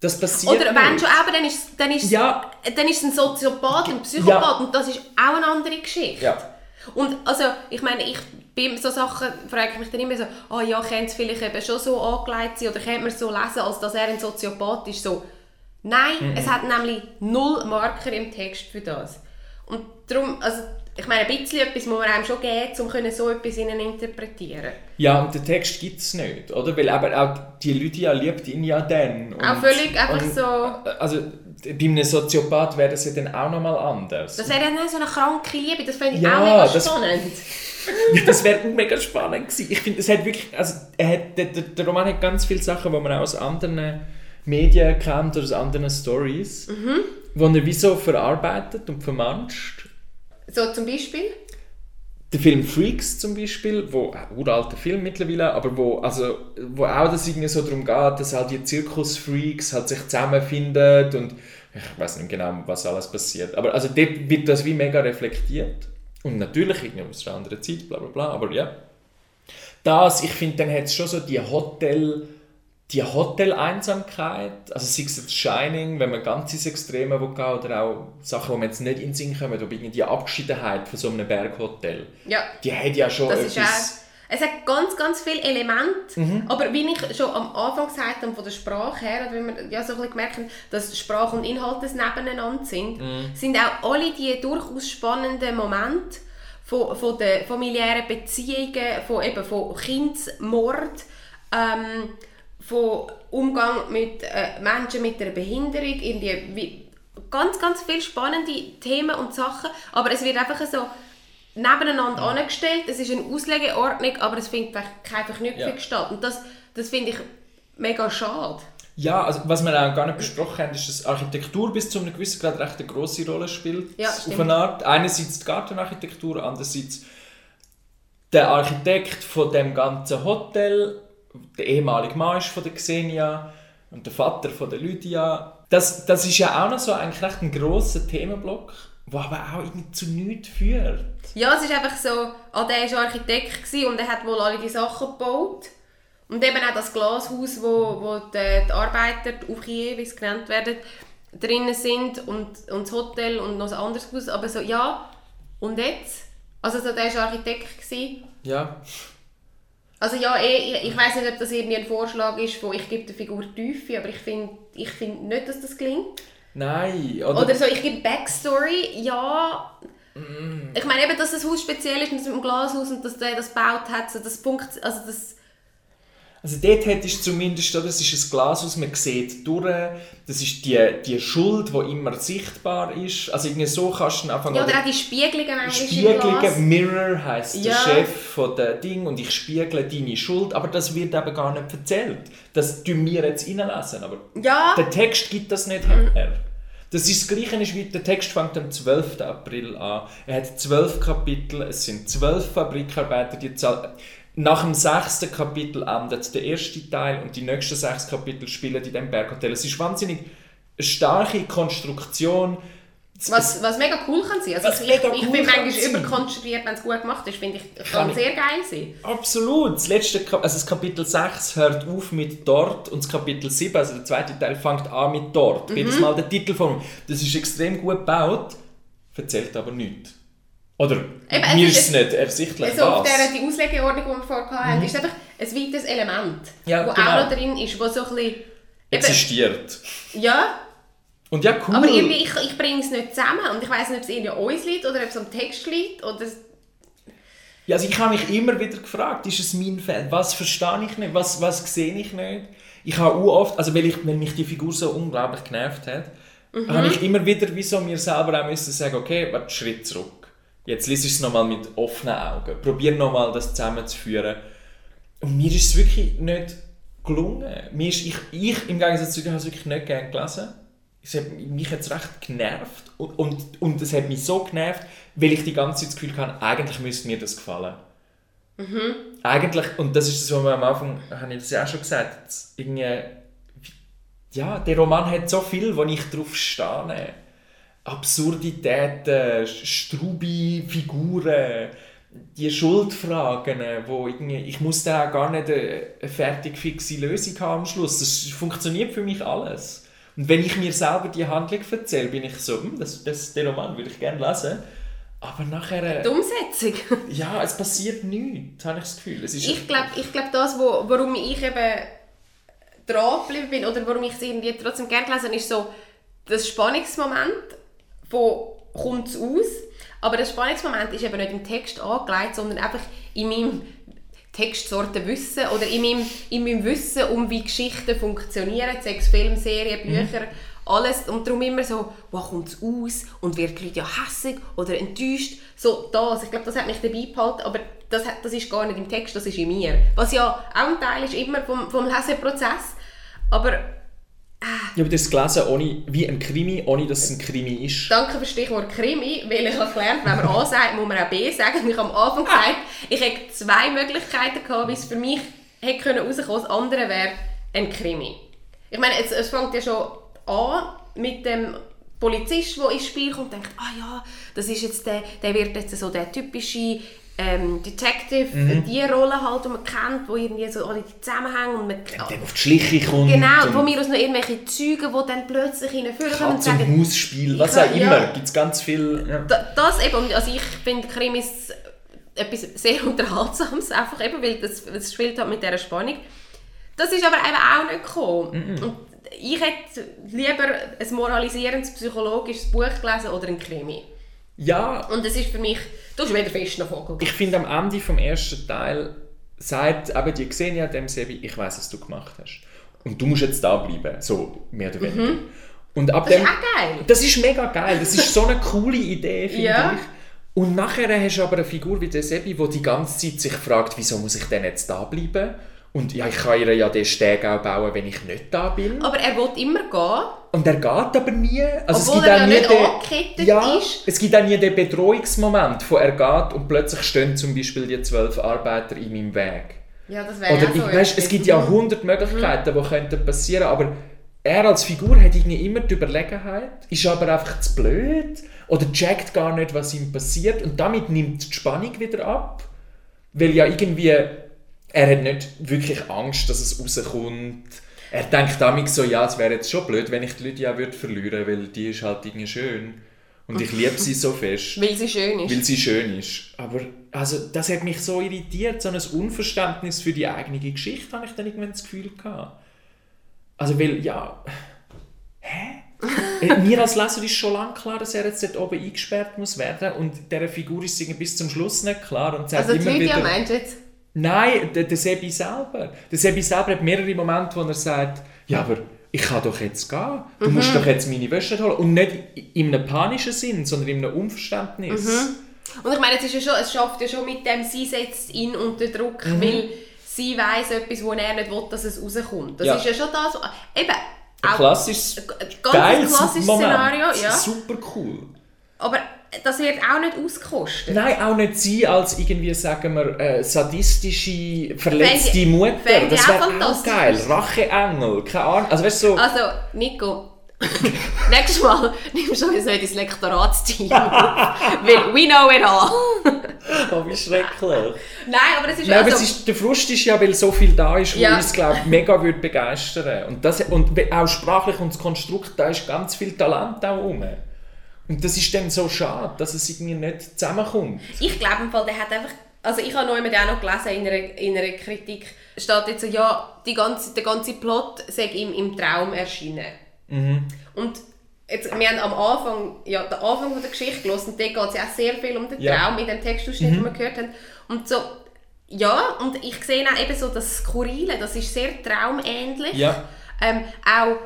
Das passiert Oder wenn nicht. schon, aber dann ist, dann ist, Ja. dann ist es ein Soziopath, ein Psychopath Ja. und das ist auch eine andere Geschichte. Ja. Und also, ich meine, ich bei so Sachen frage ich mich dann immer so, ah ja, könnte es vielleicht eben schon so angelegt sein oder könnte man es so lesen, als dass er ein Soziopath ist, so. Nein, Mhm. es hat nämlich null Marker im Text für das. Und darum, also, ich meine, ein bisschen etwas muss man einem schon geben, um so etwas innen interpretieren. Ja, und den Text gibt es nicht, oder? Weil aber auch die Lydia liebt ihn ja dann. Und, Auch völlig einfach so- Also bei einem Soziopath wäre das ja dann auch nochmal anders. Das wäre ja nicht so eine kranke Liebe, das fände ich Ja, auch mega das- spannend. *laughs* Ja, das wäre mega spannend gewesen. Ich finde, es hat wirklich, also hat, der, der, der Roman hat ganz viele Sachen, die man auch aus anderen Medien kennt oder aus anderen Stories, Mhm. wo er wie so verarbeitet und vermanscht. So zum Beispiel? Der Film Freaks zum Beispiel, wo ein uralter Film mittlerweile, aber wo, also, wo auch das irgendwie so darum geht, dass halt die Zirkusfreaks halt sich zusammenfinden und ich weiß nicht genau, was alles passiert. Aber also dort wird das wie mega reflektiert. Und natürlich irgendwie aus einer anderen Zeit, bla bla bla, aber ja. Das, ich finde, dann hat es schon so die Hotel, die Hotel-Einsamkeit, also sei es jetzt Shining, wenn man ganz ins Extreme will gehen, oder auch Sachen, die man jetzt nicht in den Sinn kommen, aber irgendwie die Abgeschiedenheit von so einem Berghotel, Ja. die hat ja schon Das ist etwas... auch, es hat ganz, ganz viele Elemente, Mhm. aber wie ich schon am Anfang gesagt habe, von der Sprache her, oder wenn wir ja so ein bisschen gemerkt haben, dass Sprache und Inhalt das nebeneinander sind, Mhm. sind auch alle die durchaus spannenden Momente von, von den familiären Beziehungen, von, eben von Kindsmord, ähm, von Umgang mit äh, Menschen mit einer Behinderung, irgendwie wie, ganz, ganz viele spannende Themen und Sachen, aber es wird einfach so nebeneinander angestellt. Es ist eine Auslegeordnung, aber es findet einfach keine Verknüpfung Ja. statt. Und das, das finde ich mega schade. Ja, also was wir auch gar nicht besprochen haben, ist, dass Architektur bis zu einem gewissen Grad recht eine grosse Rolle spielt. Ja, Auf eine Art. Einerseits die Gartenarchitektur, andererseits der Architekt von dem ganzen Hotel, der ehemalige Mann ist von der Xenia und der Vater von der Lydia. Das, das ist ja auch noch so eigentlich recht ein grosser Themenblock, der aber auch irgendwie zu nichts führt. Ja, es ist einfach so, ah, der war Architekt und er hat wohl alle die Sachen gebaut. Und eben auch das Glashaus, wo, wo die, die Arbeiter, die Ouvrier, wie sie genannt werden, drinnen sind und, und das Hotel und noch ein anderes Haus, aber so, ja, und jetzt? Also so, der war Architekt. Gewesen. Ja. Also ja, eh, ich, ich weiß nicht, ob das irgendwie ein Vorschlag ist, wo ich gebe der Figur Tiefe, aber ich finde ich find nicht, dass das gelingt. Nein. Oder, Oder so, ich gebe Backstory, ja. Ich meine eben, dass das Haus speziell ist mit dem Glashaus und dass der das gebaut hat, so das Punkt, also das... Also dort hättest du zumindest, das ist ein Glashaus, man sieht durch, das ist die, die Schuld, die immer sichtbar ist. Also irgendwie so kannst du einfach... Ja, oder auch die Spiegelungen Glas. Spiegelungen, Mirror heisst der Ja. Chef von der Ding und ich spiegle deine Schuld, aber das wird eben gar nicht erzählt. Das tun wir jetzt reinlesen, aber Ja, der Text gibt das nicht her. Das ist das Gleiche, ist wie der Text fängt am 12. April an. Er hat zwölf Kapitel, es sind zwölf Fabrikarbeiter, die Zahl. Nach dem sechsten Kapitel endet der erste Teil und die nächsten sechs Kapitel spielen in dem Berghotel. Es ist wahnsinnig eine starke Konstruktion. was, was mega cool kann sein. Also ich, ich, cool bin manchmal sein. überkonstruiert, wenn es gut gemacht ist, finde ich, Kann kann sehr geil sein. Absolut. Das, letzte, Kap- also das Kapitel 6 hört auf mit dort und das Kapitel 7, also der zweite Teil, fängt an mit dort. Mhm. Jedes Mal der Titel von Das ist extrem gut gebaut, erzählt aber nichts. Oder Eben, mir ist ist es nicht ersichtlich, Also auf der, die Auslegeordnung, die wir vorher hatten, ist einfach ein weiteres Element, Ja, das genau. auch noch drin ist, das so ein bisschen... Existiert. ja, Und ja, cool. aber irgendwie, ich, ich bringe es nicht zusammen und ich weiß nicht, ob es irgendwie uns liegt oder ob es am Text liegt oder... Ja, also ich habe mich immer wieder gefragt, ist es mein Fan? Was verstehe ich nicht? Was, was sehe ich nicht? Ich habe auch oft, also weil, ich, weil mich die Figur so unglaublich genervt hat, habe ich immer wieder wie so mir selber auch müssen sagen, okay, warte, Schritt zurück. Jetzt liest es nochmal mit offenen Augen. Probier nochmal das zusammenzuführen. Und mir ist es wirklich nicht gelungen. Mir ist, ich, ich, im Gegensatz zu dir, habe es wirklich nicht gerne gelesen. Es hat mich jetzt recht genervt. Und, und, und es hat mich so genervt, weil ich die ganze Zeit das Gefühl hatte, eigentlich müsste mir das gefallen. Eigentlich, und das ist das, was wir am Anfang, habe ich das ja auch schon gesagt, irgendwie, ja, der Roman hat so viel, wo ich drauf stehe. Absurditäten, strube Figuren, die Schuldfragen, wo irgendwie, ich muss da auch gar nicht eine, eine fertig fixe Lösung haben am Schluss. Das funktioniert für mich alles. Und wenn ich mir selber die Handlung erzähle, bin ich so, hm, das, das, den Roman würde ich gerne lesen. Aber nachher, Die Umsetzung. *laughs* ja, es passiert nichts, habe ich das Gefühl. Es ist Ich glaube, ich glaub, das, wo, warum ich eben dran geblieben bin oder warum ich es irgendwie trotzdem gerne gelesen habe, ist so das Spannungsmoment, wo kommt es aus. Aber das Spannungsmoment ist eben nicht im Text angelegt, sondern einfach in meinem Textsorte Wissen oder in meinem, in meinem Wissen um wie Geschichten funktionieren, sechs Film, Serien, Bücher, alles. Und darum immer so, wow, kommt es aus? Und wird die Leute ja hässig oder enttäuscht, so das, ich glaube, das hat mich dabei behalten, aber das, das ist gar nicht im Text, das ist in mir, was ja auch ein Teil ist immer vom, vom Leseprozess, aber Ich habe das gelesen, ohne, wie ein Krimi, ohne dass es ein Krimi ist. Danke für das Stichwort Krimi, weil ich habe gelernt, wenn man A sagt, muss man auch B sagen. Ich habe am Anfang gesagt, ich hätte zwei Möglichkeiten gehabt, wie es für mich hätte können rauskommen. Das andere wäre ein Krimi. Ich meine, es, es fängt ja schon an mit dem Polizist, der ins Spiel kommt und denkt, ah ja, das ist jetzt der, der wird jetzt so der typische ähm, Detective, die Rolle halt, die man kennt, wo irgendwie so alle die Zusammenhänge und man... Der auf die Schliche kommt. Genau, und von mir aus noch irgendwelche Zeugen, die dann plötzlich hineinführen und Katz- sagen, und Maus-Spiel, was auch immer. ja. Gibt es ganz viel. Ja. Da- Das eben, also ich finde Krimis etwas sehr *laughs* Unterhaltsames, einfach eben, weil das, das spielt halt mit dieser Spannung. Das ist aber eben auch nicht gekommen. Und ich hätte lieber ein moralisierendes psychologisches Buch gelesen oder ein Krimi. Ja, Und das ist für mich, du hast wieder fest noch Vogel. ich finde am Ende vom ersten Teil sagt eben die Xenia dem Sebi, ich weiß, was du gemacht hast. Und du musst jetzt da bleiben, so mehr oder weniger. Und ab Mhm. Das ist dem, auch geil. Das ist mega geil. Das ist so eine coole Idee, finde Ja. ich. Und nachher hast du aber eine Figur wie der Sebi, die die ganze Zeit sich fragt, wieso muss ich denn jetzt da bleiben? Und ja, ich kann ihr ja den Steg auch bauen, wenn ich nicht da bin. Aber er will immer gehen. Und er geht aber nie. Also Obwohl er ja nicht den- ja, ist. Es gibt auch nie den Bedrohungsmoment, wo er geht und plötzlich stehen zum Beispiel die zwölf Arbeiter in meinem Weg. Ja, das wäre Oder ich, so. weißt, es gibt ja hundert Möglichkeiten, die könnten passieren, aber er als Figur hat irgendwie immer die Überlegenheit, ist aber einfach zu blöd oder checkt gar nicht, was ihm passiert und damit nimmt die Spannung wieder ab, weil ja irgendwie er hat nicht wirklich Angst, dass es rauskommt. Er denkt damit so, ja, es wäre jetzt schon blöd, wenn ich die Lydia würde verlieren, weil die ist halt irgendwie schön. Und ich liebe sie so fest. *laughs* Weil sie schön ist. weil sie schön ist. Aber also, das hat mich so irritiert, so ein Unverständnis für die eigene Geschichte, habe ich dann irgendwann das Gefühl gehabt. Also, weil, ja... Hä? Mir als Leser ist schon lange klar, dass er jetzt dort oben eingesperrt muss werden und dieser Figur ist bis zum Schluss nicht klar und sagt also die immer Lydia wieder... meinst du jetzt? Nein, der, der Sebi selber. Der Sebi selber hat mehrere Momente, wo er sagt, ja, aber ich kann doch jetzt gehen. Du Mhm. musst doch jetzt meine Wäsche holen. Und nicht in einem panischen Sinn, sondern in einem Unverständnis. Mhm. Und ich meine, es, ist ja schon, es schafft ja schon mit dem, sie setzt ihn unter Druck, Mhm. weil sie weiß etwas, wo er nicht will, dass es rauskommt. Das Ja. ist ja schon das, eben, Ein klassisches, ganz klassisches. Szenario, ja. Super cool. Aber das wird auch nicht ausgekostet. Nein, auch nicht sie als irgendwie, sagen wir, äh, sadistische, verletzte Fände Mutter. fände Das auch wäre auch fantastisch. geil. Racheengel, keine Ahnung. Also weißt du, so, Also, Nico, *laughs* nächstes Mal nimmst du nicht ins Lektoratsteam *laughs* weil we know it all. oh, wie schrecklich. Nein, aber es ist Nein, aber also, es ist, der Frust ist ja, weil so viel da ist, wo Ja. uns, glaube ich, mega würde begeistern und, das, und auch sprachlich und das Konstrukt, da ist ganz viel Talent auch rum. Und das ist dann so schade, dass es irgendwie nicht zusammenkommt. ich glaube im Fall, der hat einfach, also ich habe jemanden auch noch gelesen in einer, in einer Kritik, steht jetzt so, ja, die ganze, der ganze Plot sei ihm im Traum erschienen. Und jetzt, wir haben am Anfang, ja, den Anfang von der Geschichte gelesen und dort geht es ja auch sehr viel um den Ja. Traum, in dem Textausschnitt, den wir gehört haben. Und so, ja, und ich sehe auch eben so das Skurrile, das ist sehr traumähnlich. Ja. Ähm, auch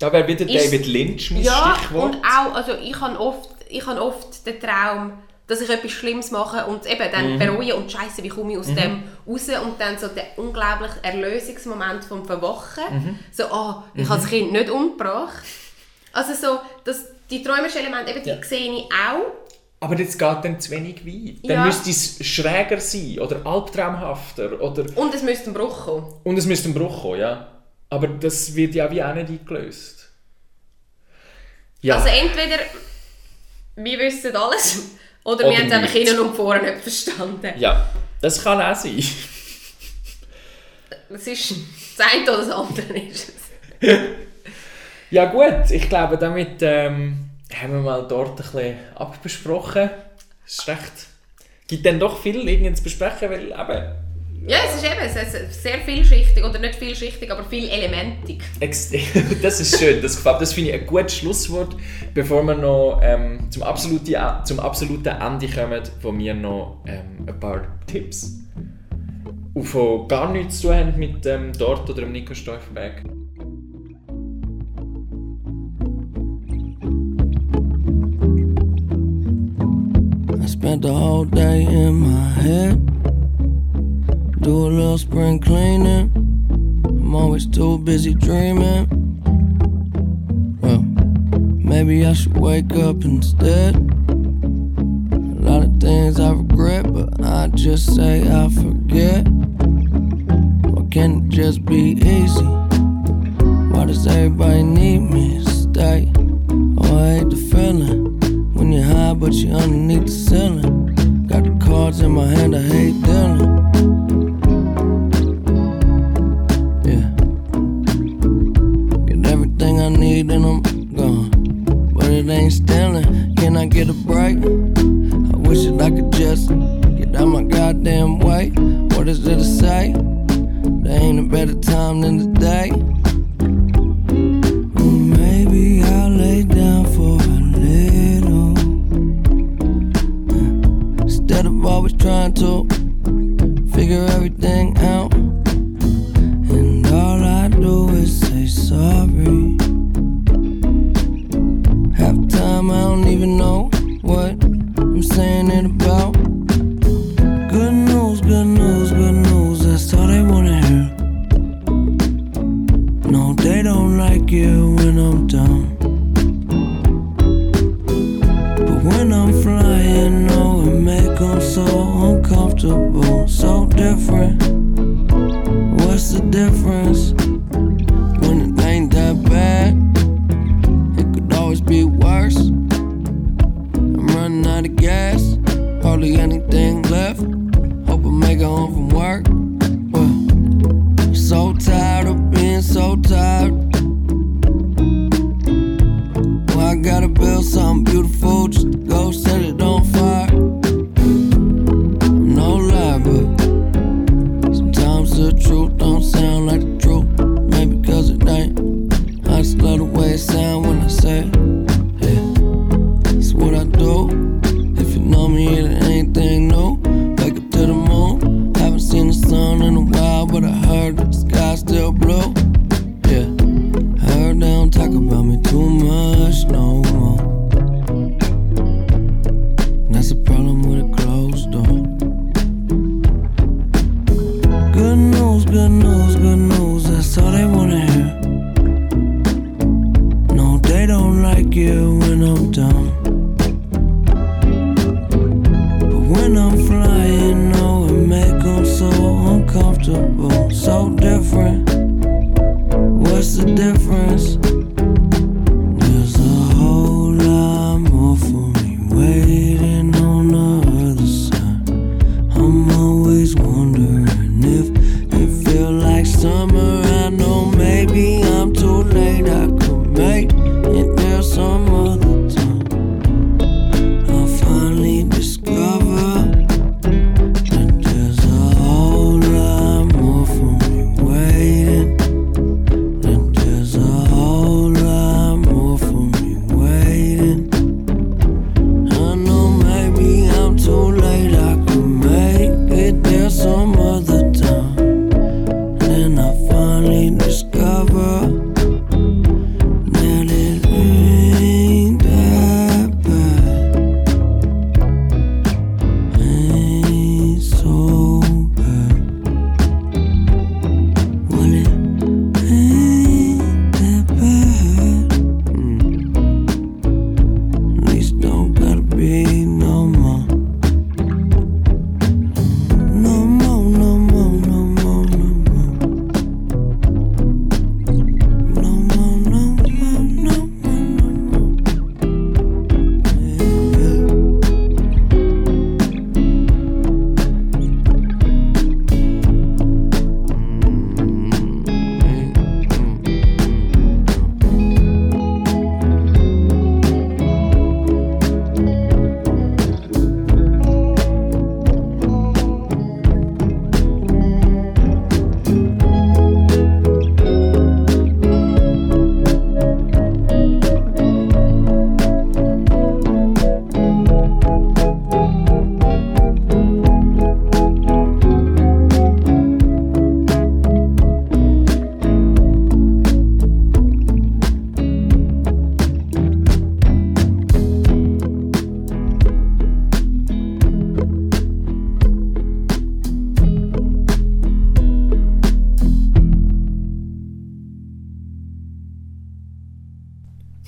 Da wäre wieder Ist- David Lynch mein ja, Stichwort. und auch, also ich habe oft, ich habe oft den Traum, dass ich etwas Schlimmes mache und eben Mhm. dann bereue und scheiße, wie komme ich aus dem raus und dann so der unglaubliche Erlösungsmoment vom Verwachen. Mhm. So, oh, ich habe das Kind nicht umgebracht. Also so, das, die träumerischen Elemente, eben, die Ja. sehe ich auch. Aber das geht dann zu wenig weit. Dann Ja. müsste es schräger sein oder albtraumhafter. Oder, Und es müsste ein Bruch kommen. und es müsste ein Bruch kommen, ja. Aber das wird ja wie auch nicht eingelöst. Ja, Also entweder wir wissen alles oder, *laughs* Oder wir haben es einfach innen und vorne nicht verstanden. ja, das kann auch sein. *laughs* Es ist das eine oder das andere *laughs* ist es. Ja gut, ich glaube, damit ähm, haben wir mal dort ein bisschen abbesprochen. Es ist recht... gibt dann doch viel irgendwie zu besprechen, weil eben... Ja, es ist eben es ist sehr vielschichtig, oder nicht vielschichtig, aber viel elementig. *laughs* Das ist schön, das gefällt. Das finde ich ein gutes Schlusswort, bevor wir noch ähm, zum, absoluten, zum absoluten Ende kommen, wo wir noch ähm, ein paar Tipps, die von gar nichts zu tun haben mit ähm, dort oder dem Nico Steuffenberg. I spent the whole day in my head. Do a little spring cleaning. I'm always too busy dreaming. Well, maybe I should wake up instead. A lot of things I regret, but I just say I forget. Why can't it just be easy? Why does everybody need me to stay? Oh, I hate the feeling when you're high, but you're underneath the ceiling. Got the cards in my hand, I hate dealing. I get a break? I wish that I could just get out my goddamn way. What is there to say? There ain't a better time than today. Maybe I'll lay down for a little. Instead of always trying to figure everything out. And all I do is say sorry.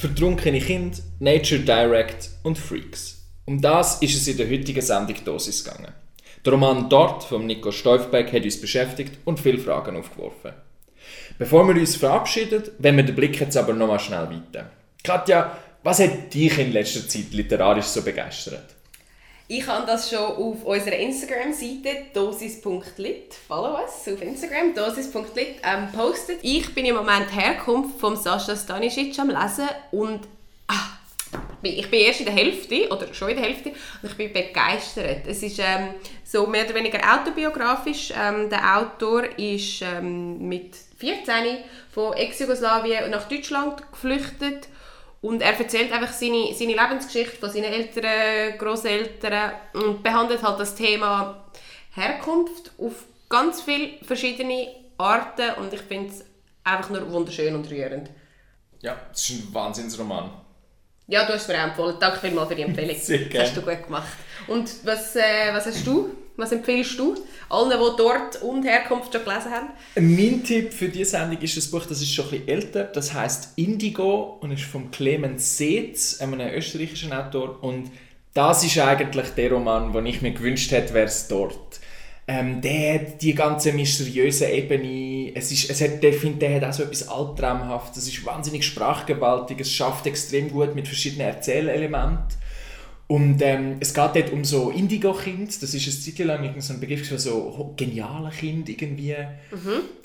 Vertrunkene Kinder, Nature Direct und Freaks. Um das ist es in der heutigen Sendung Dosis gegangen. Der Roman «Dort» von Nico Steufbeck hat uns beschäftigt und viele Fragen aufgeworfen. Bevor wir uns verabschieden, wollen wir den Blick jetzt aber nochmal schnell weiter. Katja, was hat dich in letzter Zeit literarisch so begeistert? Ich habe das schon auf unserer Instagram-Seite dosis.lit, follow us auf Instagram, dosis.lit, ähm, postet. Ich bin im Moment Herkunft von Sascha Stanisic am Lesen und ah, ich bin erst in der Hälfte, oder schon in der Hälfte, und ich bin begeistert. Es ist ähm, so mehr oder weniger autobiografisch. Ähm, der Autor ist ähm, mit 14 von Ex-Jugoslawien nach Deutschland geflüchtet und er erzählt einfach seine, seine Lebensgeschichte von seinen Eltern, Großeltern und behandelt halt das Thema Herkunft auf ganz viele verschiedene Arten und ich finde es einfach nur wunderschön und rührend. Ja, es ist ein Wahnsinnsroman. Ja, du hast mir auch empfohlen. Danke vielmals für die Empfehlung. *laughs* Sehr das gerne. hast du gut gemacht. Und was, äh, was hast du? Was empfiehlst du? Allen, die dort und Herkunft schon gelesen haben? Mein Tipp für diese Sendung ist ein Buch, das ist schon ein bisschen älter. Das heißt Indigo und ist von Clemens Seetz, einem österreichischen Autor. Und das ist eigentlich der Roman, den ich mir gewünscht hätte, wäre es dort. Ähm, der hat die ganze mysteriöse Ebene. Es ist, es hat, ich finde, der hat auch so etwas Albtraumhaftes. Es ist wahnsinnig sprachgewaltig. Es schafft extrem gut mit verschiedenen Erzählelementen. Und ähm, es geht dort um so Indigo-Kinder. Das ist eine Zeit lang so ein Begriff für so geniale Kinder irgendwie.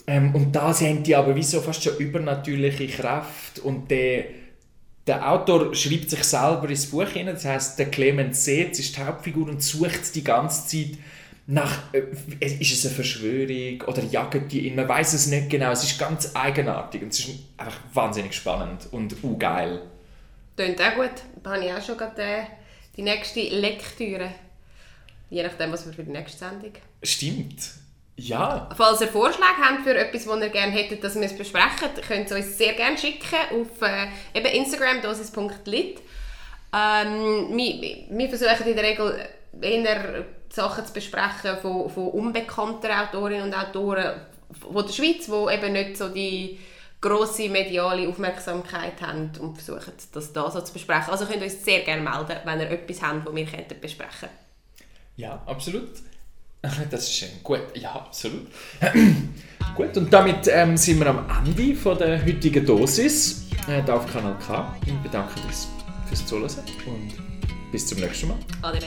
Ähm, und da haben die aber wie so fast schon übernatürliche Kraft. Und der, der Autor schreibt sich selber ins Buch hinein. Das heißt, der Clemens Seetz ist die Hauptfigur und sucht die ganze Zeit nach, äh, ist es eine Verschwörung oder jagen die ihn? Man weiß es nicht genau. Es ist ganz eigenartig und es ist einfach wahnsinnig spannend und uh, geil. Tönt auch gut. Da habe ich auch schon gerade äh, die nächste Lektüre. Je nachdem, was wir für die nächste Sendung. Stimmt. Ja, Falls ihr Vorschläge habt für etwas, das ihr gerne hättet, dass wir es besprechen, könnt ihr uns sehr gerne schicken auf äh, eben Instagram dosis.lit. Ähm, wir, wir versuchen in der Regel eher Sachen zu besprechen von, von unbekannten Autorinnen und Autoren von der Schweiz, die eben nicht so die grosse mediale Aufmerksamkeit haben und versuchen, das da so zu besprechen. Also könnt ihr uns sehr gerne melden, wenn ihr etwas habt, das wir könnten besprechen ja, absolut. *laughs* Das ist ein gut. Ja, absolut. *clears throat* gut, und damit ähm, sind wir am Ende von der heutigen Dosis äh, hier auf Kanal K. Wir bedanken uns fürs Zuhören und bis zum nächsten Mal. Ade